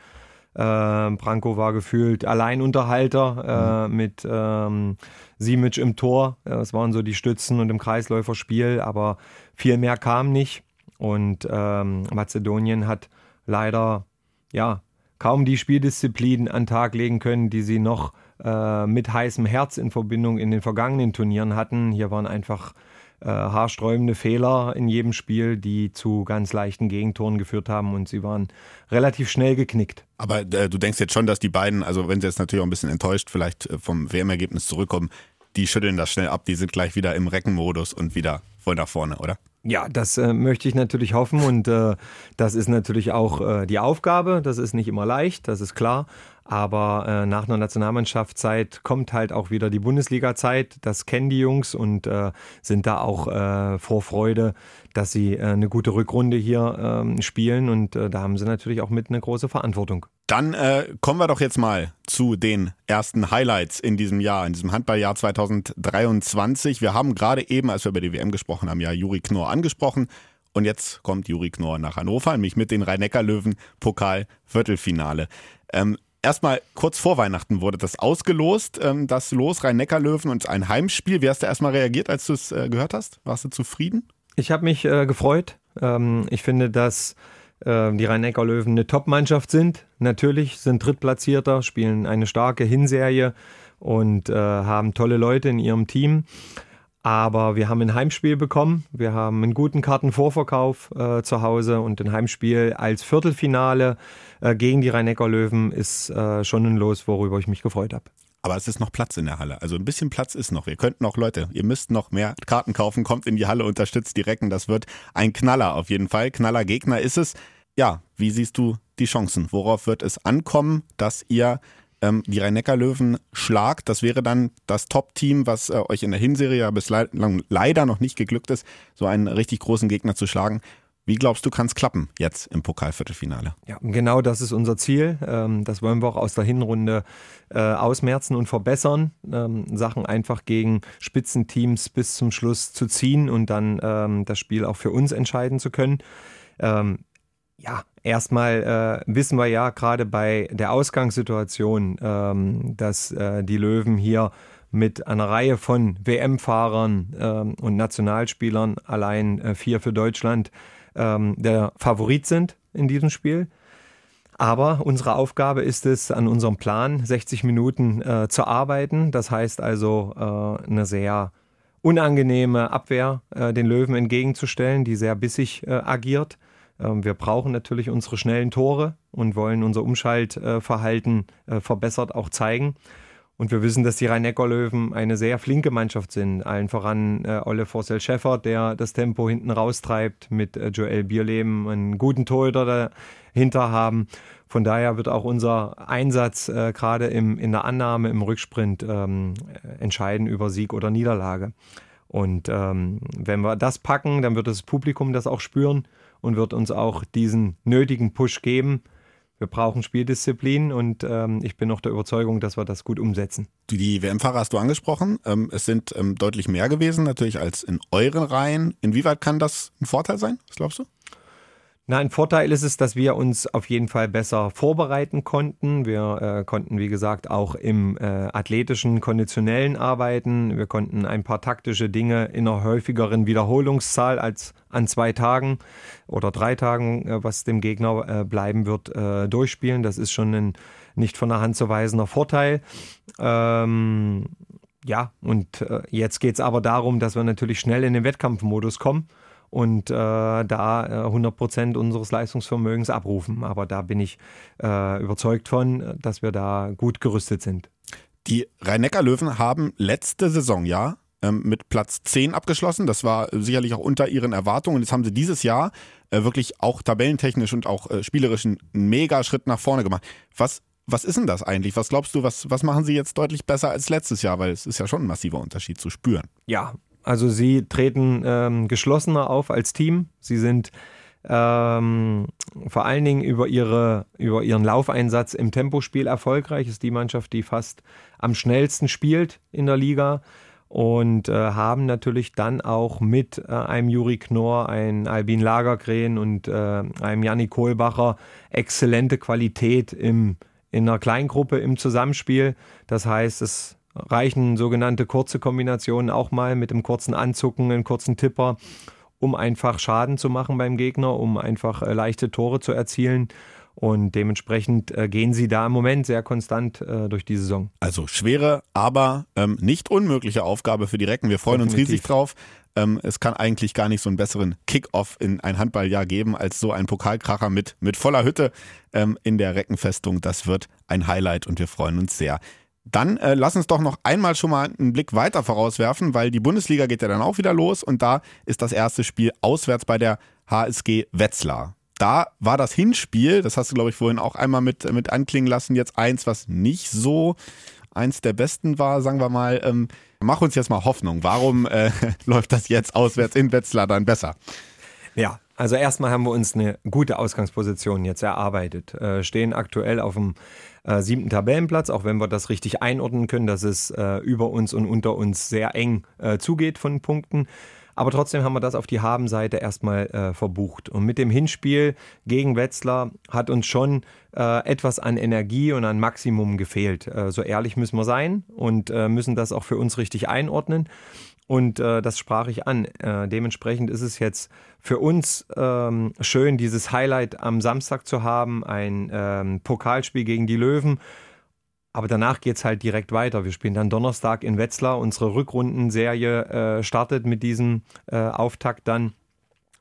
Äh, Branko war gefühlt Alleinunterhalter äh, mhm. mit ähm, Simic im Tor. Das waren so die Stützen und im Kreisläuferspiel, aber viel mehr kam nicht. Und ähm, Mazedonien hat leider ja kaum die Spieldisziplin an den Tag legen können, die sie noch äh, mit heißem Herz in Verbindung in den vergangenen Turnieren hatten. Hier waren einfach äh, haarsträubende Fehler in jedem Spiel, die zu ganz leichten Gegentoren geführt haben und sie waren relativ schnell geknickt. Aber äh, du denkst jetzt schon, dass die beiden, also wenn sie jetzt natürlich auch ein bisschen enttäuscht vielleicht äh, vom WM-Ergebnis zurückkommen, die schütteln das schnell ab, die sind gleich wieder im Reckenmodus und wieder voll nach vorne, oder? Ja, das äh, möchte ich natürlich hoffen und äh, das ist natürlich auch äh, die Aufgabe. Das ist nicht immer leicht, das ist klar. Aber äh, nach einer Nationalmannschaftszeit kommt halt auch wieder die Bundesliga-Zeit. Das kennen die Jungs und äh, sind da auch äh, vor Freude, dass sie äh, eine gute Rückrunde hier ähm, spielen. Und äh, da haben sie natürlich auch mit eine große Verantwortung. Dann äh, kommen wir doch jetzt mal zu den ersten Highlights in diesem Jahr, in diesem Handballjahr 2023. Wir haben gerade eben, als wir über die WM gesprochen haben, ja Juri Knorr angesprochen. Und jetzt kommt Juri Knorr nach Hannover, nämlich mit den Rhein-Neckar-Löwen Pokal-Viertelfinale. Ähm, erstmal kurz vor Weihnachten wurde das ausgelost, ähm, das Los Rhein-Neckar-Löwen und ein Heimspiel. Wie hast du erstmal reagiert, als du es äh, gehört hast? Warst du zufrieden? Ich habe mich äh, gefreut. Ähm, ich finde, dass äh, die Rhein-Neckar-Löwen eine Top-Mannschaft sind. Natürlich sind Drittplatzierter, spielen eine starke Hinserie und äh, haben tolle Leute in ihrem Team. Aber wir haben ein Heimspiel bekommen. Wir haben einen guten Kartenvorverkauf äh, zu Hause und ein Heimspiel als Viertelfinale äh, gegen die Rhein-Neckar-Löwen ist äh, schon ein Los, worüber ich mich gefreut habe. Aber es ist noch Platz in der Halle. Also ein bisschen Platz ist noch. Wir könnten noch, Leute, ihr müsst noch mehr Karten kaufen, kommt in die Halle, unterstützt die Recken. Das wird ein Knaller auf jeden Fall. Knaller Gegner ist es. Ja, wie siehst du die Chancen? Worauf wird es ankommen, dass ihr ähm, die Rhein-Neckar-Löwen schlagt. Das wäre dann das Top-Team, was äh, euch in der Hinserie ja bislang leider noch nicht geglückt ist, so einen richtig großen Gegner zu schlagen. Wie glaubst du, kann es klappen jetzt im Pokalviertelfinale? Ja, genau das ist unser Ziel. Ähm, das wollen wir auch aus der Hinrunde äh, ausmerzen und verbessern. Ähm, Sachen einfach gegen Spitzenteams bis zum Schluss zu ziehen und dann ähm, das Spiel auch für uns entscheiden zu können. Ja, erstmal äh, wissen wir ja gerade bei der Ausgangssituation, dass äh, die Löwen hier mit einer Reihe von WM-Fahrern und Nationalspielern, allein vier für Deutschland, ähm, der Favorit sind in diesem Spiel. Aber unsere Aufgabe ist es, an unserem Plan 60 Minuten äh, zu arbeiten. Das heißt also, äh, eine sehr unangenehme Abwehr äh, den Löwen entgegenzustellen, die sehr bissig äh, agiert. Ähm, wir brauchen natürlich unsere schnellen Tore und wollen unser Umschaltverhalten äh, verbessert auch zeigen. Und wir wissen, dass die Rhein-Neckar-Löwen eine sehr flinke Mannschaft sind. Allen voran äh, Olle Forsell Schäffer, der das Tempo hinten raustreibt, mit äh, Joel Bierleben einen guten Torhüter dahinter haben. Von daher wird auch unser Einsatz äh, gerade in der Annahme, im Rücksprint ähm, entscheiden über Sieg oder Niederlage. Und ähm, wenn wir das packen, dann wird das Publikum das auch spüren und wird uns auch diesen nötigen Push geben. Wir brauchen Spieldisziplin und ähm, ich bin noch der Überzeugung, dass wir das gut umsetzen. Die WM-Fahrer hast du angesprochen. Ähm, es sind ähm, deutlich mehr gewesen natürlich als in euren Reihen. Inwieweit kann das ein Vorteil sein? Was glaubst du? Na, ein Vorteil ist es, dass wir uns auf jeden Fall besser vorbereiten konnten. Wir äh, konnten, wie gesagt, auch im äh, athletischen, konditionellen arbeiten. Wir konnten ein paar taktische Dinge in einer häufigeren Wiederholungszahl als an zwei Tagen oder drei Tagen, äh, was dem Gegner äh, bleiben wird, äh, durchspielen. Das ist schon ein nicht von der Hand zu weisender Vorteil. Ähm, ja, und äh, jetzt geht es aber darum, dass wir natürlich schnell in den Wettkampfmodus kommen und äh, da äh, 100 Prozent unseres Leistungsvermögens abrufen. Aber da bin ich äh, überzeugt von, dass wir da gut gerüstet sind. Die Rhein-Neckar-Löwen haben letzte Saison ja ähm, mit Platz 10 abgeschlossen. Das war sicherlich auch unter ihren Erwartungen. Und jetzt haben sie dieses Jahr äh, wirklich auch tabellentechnisch und auch äh, spielerisch einen Mega-Schritt nach vorne gemacht. Was was ist denn das eigentlich? Was glaubst du, was, was machen sie jetzt deutlich besser als letztes Jahr? Weil es ist ja schon ein massiver Unterschied zu spüren. Ja, also sie treten ähm, geschlossener auf als Team. Sie sind ähm, vor allen Dingen über, ihre, über ihren Laufeinsatz im Tempospiel erfolgreich. Ist die Mannschaft, die fast am schnellsten spielt in der Liga und äh, haben natürlich dann auch mit äh, einem Juri Knorr, einem Albin Lagergren und äh, einem Jannik Kohlbacher exzellente Qualität im, in einer Kleingruppe im Zusammenspiel. Das heißt, es reichen sogenannte kurze Kombinationen auch mal mit einem kurzen Anzucken, einem kurzen Tipper, um einfach Schaden zu machen beim Gegner, um einfach äh, leichte Tore zu erzielen. Und dementsprechend äh, gehen sie da im Moment sehr konstant äh, durch die Saison. Also schwere, aber ähm, nicht unmögliche Aufgabe für die Recken. Wir freuen Definitiv. uns riesig drauf. Ähm, es kann eigentlich gar nicht so einen besseren Kick-Off in ein Handballjahr geben als so ein Pokalkracher mit, mit voller Hütte ähm, in der Reckenfestung. Das wird ein Highlight und wir freuen uns sehr. Dann äh, lass uns doch noch einmal schon mal einen Blick weiter vorauswerfen, weil die Bundesliga geht ja dann auch wieder los und da ist das erste Spiel auswärts bei der HSG Wetzlar. Da war das Hinspiel, das hast du glaube ich vorhin auch einmal mit, mit anklingen lassen, jetzt eins, was nicht so eins der besten war, sagen wir mal. Ähm, mach uns jetzt mal Hoffnung. Warum äh, läuft das jetzt auswärts in Wetzlar dann besser? Ja, also erstmal haben wir uns eine gute Ausgangsposition jetzt erarbeitet. Äh, stehen aktuell auf dem äh, siebten Tabellenplatz, auch wenn wir das richtig einordnen können, dass es äh, über uns und unter uns sehr eng äh, zugeht von Punkten. Aber trotzdem haben wir das auf die Habenseite erstmal äh, verbucht. Und mit dem Hinspiel gegen Wetzlar hat uns schon äh, etwas an Energie und an Maximum gefehlt. So ehrlich müssen wir sein und müssen das auch für uns richtig einordnen. Und äh, das sprach ich an. Äh, dementsprechend ist es jetzt für uns ähm, schön, dieses Highlight am Samstag zu haben, ein ähm, Pokalspiel gegen die Löwen. Aber danach geht es halt direkt weiter. Wir spielen dann Donnerstag in Wetzlar. Unsere Rückrundenserie äh, startet mit diesem äh, Auftakt dann.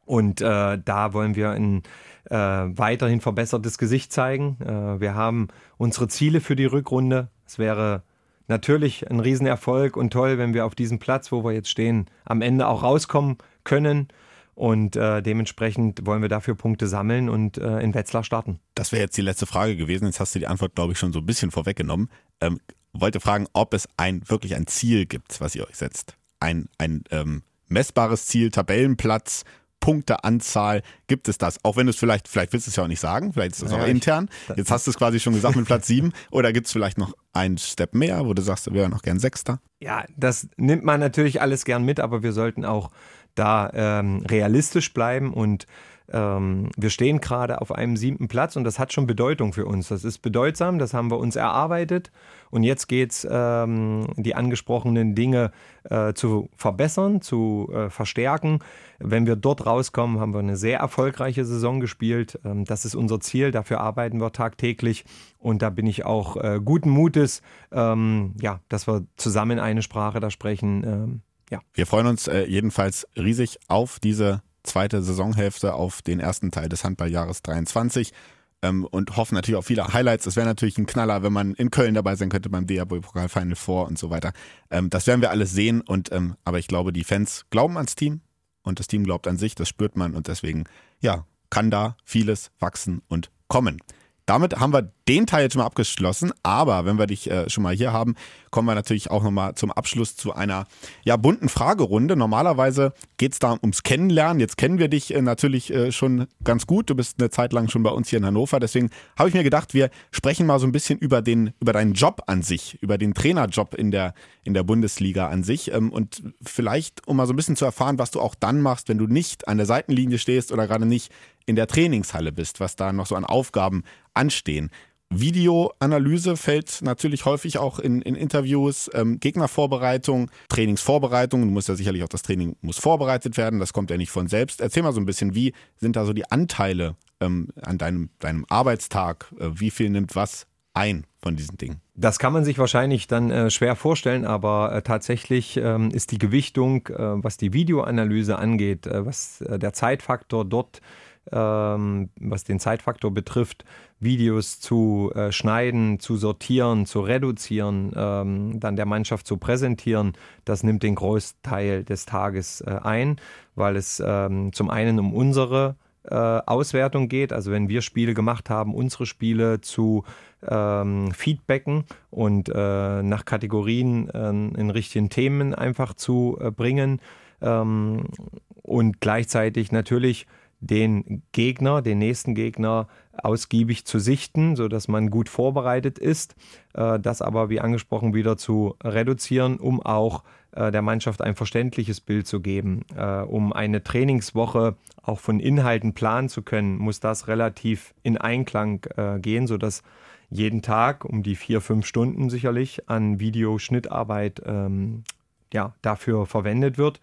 Und äh, da wollen wir ein äh, weiterhin verbessertes Gesicht zeigen. Wir haben unsere Ziele für die Rückrunde. Es wäre natürlich ein Riesenerfolg und toll, wenn wir auf diesem Platz, wo wir jetzt stehen, am Ende auch rauskommen können. Und äh, dementsprechend wollen wir dafür Punkte sammeln und äh, in Wetzlar starten. Das wäre jetzt die letzte Frage gewesen. Jetzt hast du die Antwort, glaube ich, schon so ein bisschen vorweggenommen. Ähm, wollte fragen, ob es ein wirklich ein Ziel gibt, was ihr euch setzt. Ein, ein ähm, messbares Ziel, Tabellenplatz, Punkteanzahl gibt es das? Auch wenn du es vielleicht, vielleicht willst du es ja auch nicht sagen, vielleicht ist es ja, auch intern. Jetzt hast du es quasi schon gesagt mit Platz 7. Oder gibt es vielleicht noch einen Step mehr, wo du sagst, wir wären noch gern Sechster? Ja, das nimmt man natürlich alles gern mit, aber wir sollten auch da ähm, realistisch bleiben und ähm, wir stehen gerade auf einem siebten Platz und das hat schon Bedeutung für uns. Das ist bedeutsam, das haben wir uns erarbeitet und jetzt geht es, ähm, die angesprochenen Dinge äh, zu verbessern, zu äh, verstärken. Wenn wir dort rauskommen, haben wir eine sehr erfolgreiche Saison gespielt. Ähm, das ist unser Ziel, dafür arbeiten wir tagtäglich und da bin ich auch äh, guten Mutes, ähm, ja, dass wir zusammen eine Sprache da sprechen. Ähm, ja. Wir freuen uns äh, jedenfalls riesig auf diese zweite Saisonhälfte, auf den ersten Teil des Handballjahres 23 ähm, und hoffen natürlich auf viele Highlights. Es wäre natürlich ein Knaller, wenn man in Köln dabei sein könnte beim DAB Pokal Final Four und so weiter. Ähm, das werden wir alles sehen und ähm, aber ich glaube, die Fans glauben ans Team und das Team glaubt an sich, das spürt man und deswegen ja, kann da vieles wachsen und kommen. Damit haben wir den Teil jetzt schon mal abgeschlossen, aber wenn wir dich äh, schon mal hier haben, kommen wir natürlich auch nochmal zum Abschluss zu einer ja, bunten Fragerunde. Normalerweise geht es da ums Kennenlernen. Jetzt kennen wir dich äh, natürlich äh, schon ganz gut. Du bist eine Zeit lang schon bei uns hier in Hannover. Deswegen habe ich mir gedacht, wir sprechen mal so ein bisschen über, den, über deinen Job an sich, über den Trainerjob in der, in der Bundesliga an sich. Ähm, und vielleicht, um mal so ein bisschen zu erfahren, was du auch dann machst, wenn du nicht an der Seitenlinie stehst oder gerade nicht in der Trainingshalle bist, was da noch so an Aufgaben anstehen. Videoanalyse fällt natürlich häufig auch in, in Interviews, ähm, Gegnervorbereitung, Trainingsvorbereitung. Du musst ja sicherlich auch das Training muss vorbereitet werden, das kommt ja nicht von selbst. Erzähl mal so ein bisschen, wie sind da so die Anteile ähm, an deinem, deinem Arbeitstag? Äh, wie viel nimmt was ein von diesen Dingen? Das kann man sich wahrscheinlich dann äh, schwer vorstellen, aber äh, tatsächlich ähm, ist die Gewichtung, äh, was die Videoanalyse angeht, äh, was äh, der Zeitfaktor dort ähm, was den Zeitfaktor betrifft, Videos zu äh, schneiden, zu sortieren, zu reduzieren, ähm, dann der Mannschaft zu präsentieren, das nimmt den Großteil des Tages äh, ein, weil es ähm, zum einen um unsere äh, Auswertung geht, also wenn wir Spiele gemacht haben, unsere Spiele zu ähm, feedbacken und äh, nach Kategorien äh, in richtigen Themen einfach zu äh, bringen. Ähm, und gleichzeitig natürlich den Gegner, den nächsten Gegner ausgiebig zu sichten, sodass man gut vorbereitet ist, äh, das aber wie angesprochen wieder zu reduzieren, um auch äh, der Mannschaft ein verständliches Bild zu geben. Äh, um eine Trainingswoche auch von Inhalten planen zu können, muss das relativ in Einklang gehen, sodass jeden Tag um die vier, fünf Stunden sicherlich an Videoschnittarbeit ähm, ja, dafür verwendet wird.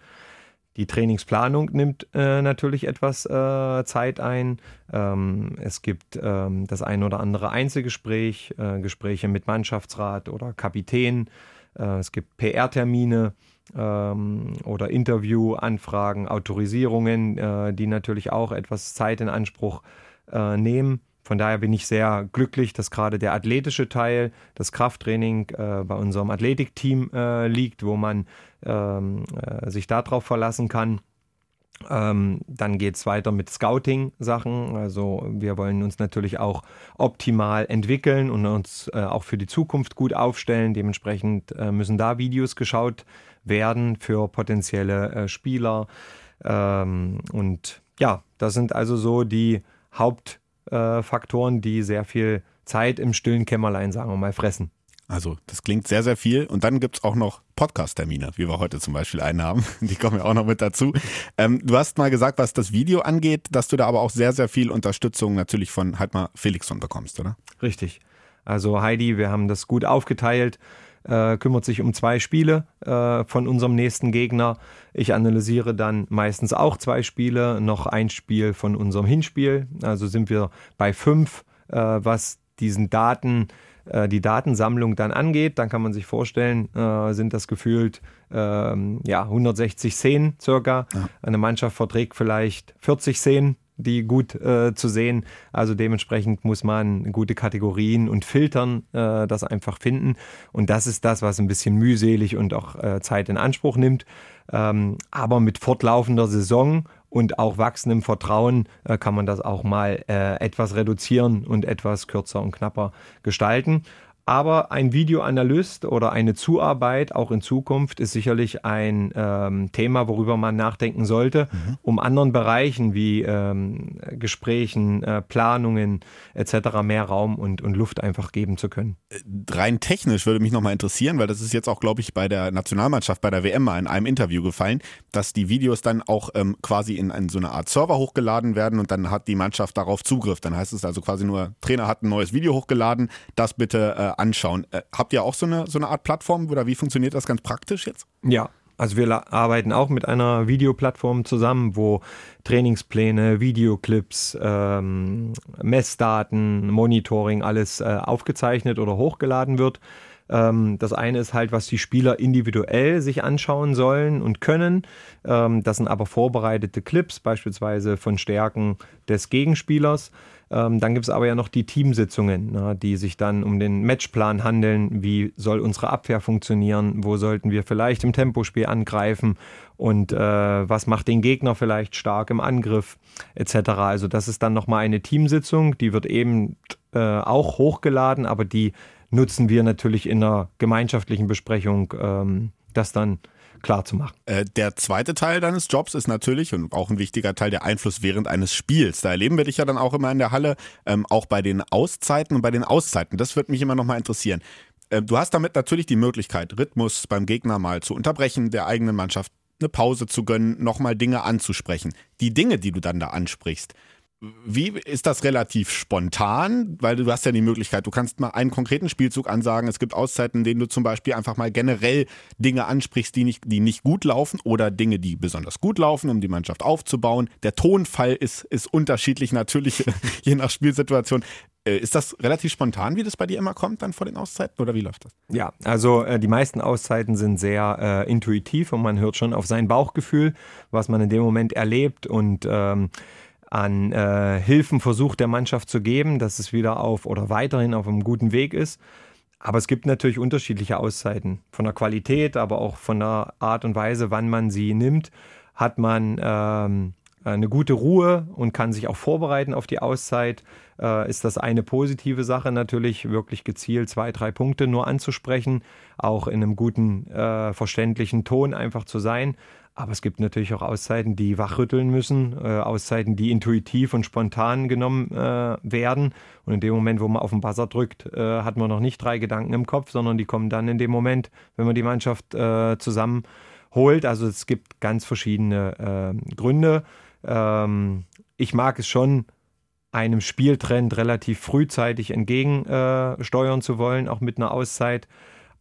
Die Trainingsplanung nimmt äh, natürlich etwas äh, Zeit ein. Ähm, es gibt ähm, das ein oder andere Einzelgespräch, äh, Gespräche mit Mannschaftsrat oder Kapitän. Äh, es gibt PR-Termine ähm, oder Interviewanfragen, Autorisierungen, äh, die natürlich auch etwas Zeit in Anspruch äh, nehmen. Von daher bin ich sehr glücklich, dass gerade der athletische Teil, das Krafttraining äh, bei unserem Athletikteam äh, liegt, wo man ähm, äh, sich darauf verlassen kann. Ähm, dann geht es weiter mit Scouting-Sachen. Also wir wollen uns natürlich auch optimal entwickeln und uns äh, auch für die Zukunft gut aufstellen. Dementsprechend äh, müssen da Videos geschaut werden für potenzielle äh, Spieler. Ähm, und ja, das sind also so die Haupt- äh, Faktoren, die sehr viel Zeit im stillen Kämmerlein, sagen wir mal, fressen. Also, das klingt sehr, sehr viel. Und dann gibt es auch noch Podcast-Termine, wie wir heute zum Beispiel einen haben. Die kommen ja auch noch mit dazu. Ähm, du hast mal gesagt, was das Video angeht, dass du da aber auch sehr, sehr viel Unterstützung natürlich von Heidmar Felixson bekommst, oder? Richtig. Also Heidi, wir haben das gut aufgeteilt äh, kümmert sich um zwei Spiele äh, von unserem nächsten Gegner. Ich analysiere dann meistens auch zwei Spiele, noch ein Spiel von unserem Hinspiel. Also sind wir bei fünf, äh, was diesen Daten äh, die Datensammlung dann angeht, dann kann man sich vorstellen, äh, sind das gefühlt ähm, ja, 160 Szenen circa. Ja. Eine Mannschaft verträgt vielleicht 40 Szenen die gut äh, zu sehen. Also dementsprechend muss man gute Kategorien und Filtern äh, das einfach finden. Und das ist das, was ein bisschen mühselig und auch äh, Zeit in Anspruch nimmt. Ähm, aber mit fortlaufender Saison und auch wachsendem Vertrauen äh, kann man das auch mal äh, etwas reduzieren und etwas kürzer und knapper gestalten. Aber ein Videoanalyst oder eine Zuarbeit auch in Zukunft ist sicherlich ein ähm, Thema, worüber man nachdenken sollte, mhm. um anderen Bereichen wie ähm, Gesprächen, äh, Planungen etc. mehr Raum und, und Luft einfach geben zu können. Äh, rein technisch würde mich nochmal interessieren, weil das ist jetzt auch, glaube ich, bei der Nationalmannschaft, bei der WM mal in einem Interview gefallen, dass die Videos dann auch ähm, quasi in, in so eine Art Server hochgeladen werden und dann hat die Mannschaft darauf Zugriff. Dann heißt es also quasi nur, Trainer hat ein neues Video hochgeladen, das bitte äh, anschauen. Äh, habt ihr auch so eine, so eine Art Plattform oder wie funktioniert das ganz praktisch jetzt? Ja, also wir arbeiten auch mit einer Videoplattform zusammen, wo Trainingspläne, Videoclips, ähm, Messdaten, Monitoring, alles äh, aufgezeichnet oder hochgeladen wird. Ähm, das eine ist halt, was die Spieler individuell sich anschauen sollen und können. Ähm, das sind aber vorbereitete Clips, beispielsweise von Stärken des Gegenspielers. Ähm, dann gibt es aber ja noch die Teamsitzungen, na, die sich dann um den Matchplan handeln. Wie soll unsere Abwehr funktionieren? Wo sollten wir vielleicht im Tempospiel angreifen? Und äh, was macht den Gegner vielleicht stark im Angriff? Etc. Also das ist dann nochmal eine Teamsitzung, die wird eben äh, auch hochgeladen, aber die nutzen wir natürlich in einer gemeinschaftlichen Besprechung, ähm, das dann klar zu machen. Äh, der zweite Teil deines Jobs ist natürlich und auch ein wichtiger Teil der Einfluss während eines Spiels. Da erleben wir dich ja dann auch immer in der Halle, ähm, auch bei den Auszeiten und bei den Auszeiten. Das würde mich immer noch mal interessieren. Äh, du hast damit natürlich die Möglichkeit, Rhythmus beim Gegner mal zu unterbrechen, der eigenen Mannschaft eine Pause zu gönnen, nochmal Dinge anzusprechen. Die Dinge, die du dann da ansprichst, wie ist das relativ spontan? Weil du hast ja die Möglichkeit, du kannst mal einen konkreten Spielzug ansagen. Es gibt Auszeiten, in denen du zum Beispiel einfach mal generell Dinge ansprichst, die nicht, die nicht gut laufen oder Dinge, die besonders gut laufen, um die Mannschaft aufzubauen. Der Tonfall ist, ist unterschiedlich natürlich, je nach Spielsituation. Äh, ist das relativ spontan, wie das bei dir immer kommt, dann vor den Auszeiten oder wie läuft das? Ja, also äh, die meisten Auszeiten sind sehr äh, intuitiv und man hört schon auf sein Bauchgefühl, was man in dem Moment erlebt und ähm, an äh, Hilfen versucht der Mannschaft zu geben, dass es wieder auf oder weiterhin auf einem guten Weg ist. Aber es gibt natürlich unterschiedliche Auszeiten. Von der Qualität, aber auch von der Art und Weise, wann man sie nimmt, hat man ähm, eine gute Ruhe und kann sich auch vorbereiten auf die Auszeit. Äh, ist das eine positive Sache natürlich, wirklich gezielt zwei, drei Punkte nur anzusprechen, auch in einem guten, äh, verständlichen Ton einfach zu sein. Aber es gibt natürlich auch Auszeiten, die wachrütteln müssen, äh, Auszeiten, die intuitiv und spontan genommen äh, werden. Und in dem Moment, wo man auf den Buzzer drückt, äh, hat man noch nicht drei Gedanken im Kopf, sondern die kommen dann in dem Moment, wenn man die Mannschaft äh, zusammenholt. Also es gibt ganz verschiedene ähm, Gründe. Ähm, ich mag es schon, einem Spieltrend relativ frühzeitig entgegensteuern zu wollen, auch mit einer Auszeit.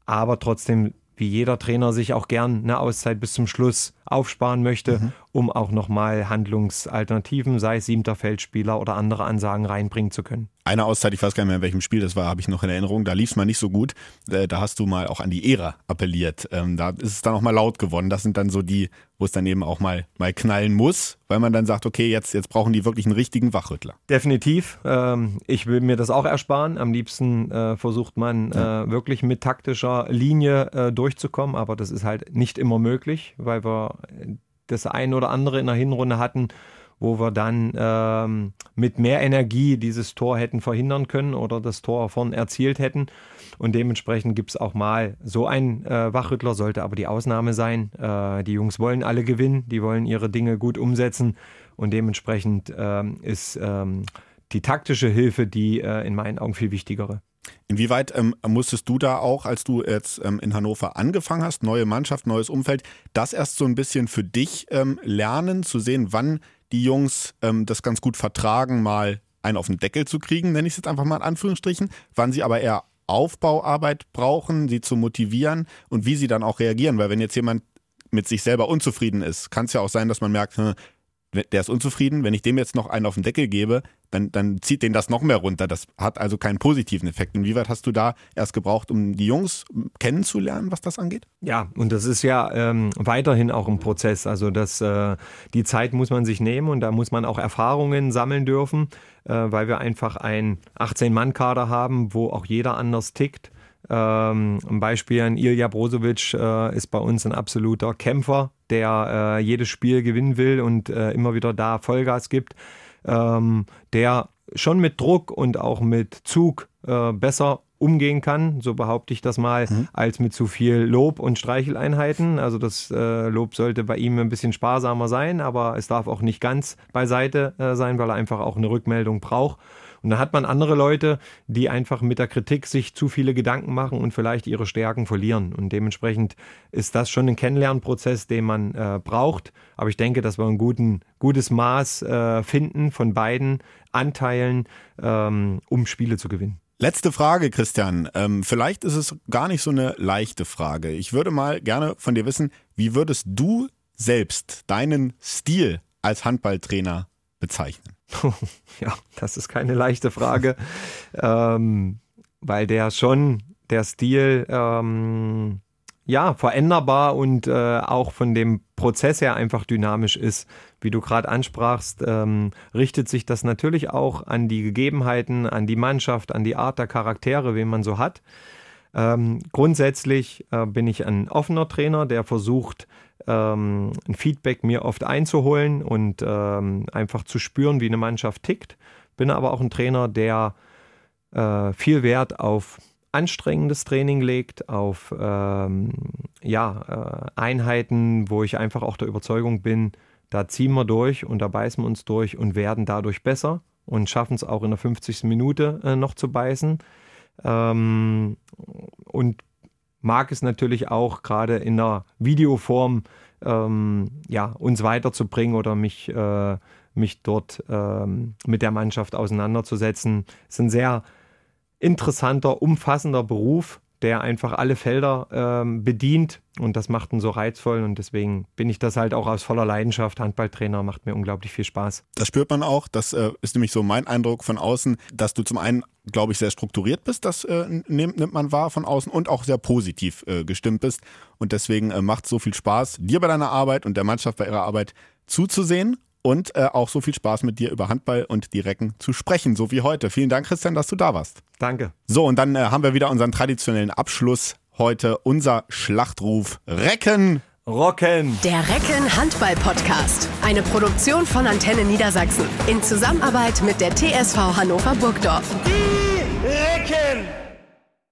Aber trotzdem wie jeder Trainer sich auch gern eine Auszeit bis zum Schluss aufsparen möchte, mhm. um auch nochmal Handlungsalternativen, sei es siebter Feldspieler oder andere Ansagen reinbringen zu können. Eine Auszeit, ich weiß gar nicht mehr, in welchem Spiel das war, habe ich noch in Erinnerung. Da lief es mal nicht so gut. Äh, da hast du mal auch an die Ära appelliert. Ähm, da ist es dann auch mal laut geworden. Das sind dann so die, wo es dann eben auch mal, mal knallen muss, weil man dann sagt, okay, jetzt, jetzt brauchen die wirklich einen richtigen Wachrüttler. Definitiv. Ähm, ich will mir das auch ersparen. Am liebsten äh, versucht man ja. Äh, wirklich mit taktischer Linie durchzukommen, aber das ist halt nicht immer möglich, weil wir das ein oder andere in der Hinrunde hatten, wo wir dann ähm, mit mehr Energie dieses Tor hätten verhindern können oder das Tor vorn erzielt hätten. Und dementsprechend gibt es auch mal so ein äh, Wachrüttler, sollte aber die Ausnahme sein. Äh, die Jungs wollen alle gewinnen, die wollen ihre Dinge gut umsetzen und dementsprechend ähm, ist ähm, die taktische Hilfe die äh, in meinen Augen viel wichtigere. Inwieweit ähm, musstest du da auch, als du jetzt ähm, in Hannover angefangen hast, neue Mannschaft, neues Umfeld, das erst so ein bisschen für dich ähm, lernen, zu sehen, wann die Jungs ähm, das ganz gut vertragen, mal einen auf den Deckel zu kriegen, nenne ich es jetzt einfach mal in Anführungsstrichen, wann sie aber eher Aufbauarbeit brauchen, sie zu motivieren und wie sie dann auch reagieren. Weil wenn jetzt jemand mit sich selber unzufrieden ist, kann es ja auch sein, dass man merkt, hm, der ist unzufrieden, wenn ich dem jetzt noch einen auf den Deckel gebe, dann, dann zieht den das noch mehr runter. Das hat also keinen positiven Effekt. Inwieweit hast du da erst gebraucht, um die Jungs kennenzulernen, was das angeht? Ja, und das ist ja ähm, weiterhin auch ein Prozess. Also das, äh, die Zeit muss man sich nehmen und da muss man auch Erfahrungen sammeln dürfen, äh, weil wir einfach ein 18-Mann-Kader haben, wo auch jeder anders tickt. Ähm, ein Beispiel an Ilja Brozovic äh, ist bei uns ein absoluter Kämpfer, der äh, jedes Spiel gewinnen will und äh, immer wieder da Vollgas gibt, ähm, der schon mit Druck und auch mit Zug äh, besser umgehen kann, so behaupte ich das mal, mhm. als mit zu viel Lob und Streicheleinheiten. Also das äh, Lob sollte bei ihm ein bisschen sparsamer sein, aber es darf auch nicht ganz beiseite äh, sein, weil er einfach auch eine Rückmeldung braucht. Und dann hat man andere Leute, die einfach mit der Kritik sich zu viele Gedanken machen und vielleicht ihre Stärken verlieren. Und dementsprechend ist das schon ein Kennenlernprozess, den man äh, braucht. Aber ich denke, dass wir ein guten, gutes Maß äh, finden von beiden Anteilen, ähm, um Spiele zu gewinnen. Letzte Frage, Christian. Ähm, vielleicht ist es gar nicht so eine leichte Frage. Ich würde mal gerne von dir wissen, wie würdest du selbst deinen Stil als Handballtrainer bezeichnen? ja, das ist keine leichte Frage, ähm, weil der schon, der Stil, ähm, ja, veränderbar und äh, auch von dem Prozess her einfach dynamisch ist. Wie du gerade ansprachst, ähm, richtet sich das natürlich auch an die Gegebenheiten, an die Mannschaft, an die Art der Charaktere, wen man so hat. Ähm, grundsätzlich äh, bin ich ein offener Trainer, der versucht, ähm, ein Feedback mir oft einzuholen und ähm, einfach zu spüren, wie eine Mannschaft tickt. Bin aber auch ein Trainer, der äh, viel Wert auf anstrengendes Training legt, auf ähm, ja, äh, Einheiten, wo ich einfach auch der Überzeugung bin, da ziehen wir durch und da beißen wir uns durch und werden dadurch besser und schaffen es auch in der 50. Minute äh, noch zu beißen. Ähm, und mag es natürlich auch gerade in der Videoform ähm, ja, uns weiterzubringen oder mich, äh, mich dort ähm, mit der Mannschaft auseinanderzusetzen. Es ist ein sehr interessanter, umfassender Beruf, der einfach alle Felder ähm, bedient und das macht ihn so reizvoll und deswegen bin ich das halt auch aus voller Leidenschaft. Handballtrainer macht mir unglaublich viel Spaß. Das spürt man auch. Das äh, ist nämlich so mein Eindruck von außen, dass du zum einen, glaube ich, sehr strukturiert bist. Das äh, nimmt, nimmt, man wahr von außen und auch sehr positiv äh, gestimmt bist. Und deswegen äh, macht es so viel Spaß, dir bei deiner Arbeit und der Mannschaft bei ihrer Arbeit zuzusehen und äh, auch so viel Spaß mit dir über Handball und die Recken zu sprechen, so wie heute. Vielen Dank, Christian, dass du da warst. Danke. So, und dann äh, haben wir wieder unseren traditionellen Abschluss heute, unser Schlachtruf Recken. Rocken. Der Recken Handball Podcast. Eine Produktion von Antenne Niedersachsen. In Zusammenarbeit mit der TSV Hannover Burgdorf. Die Recken.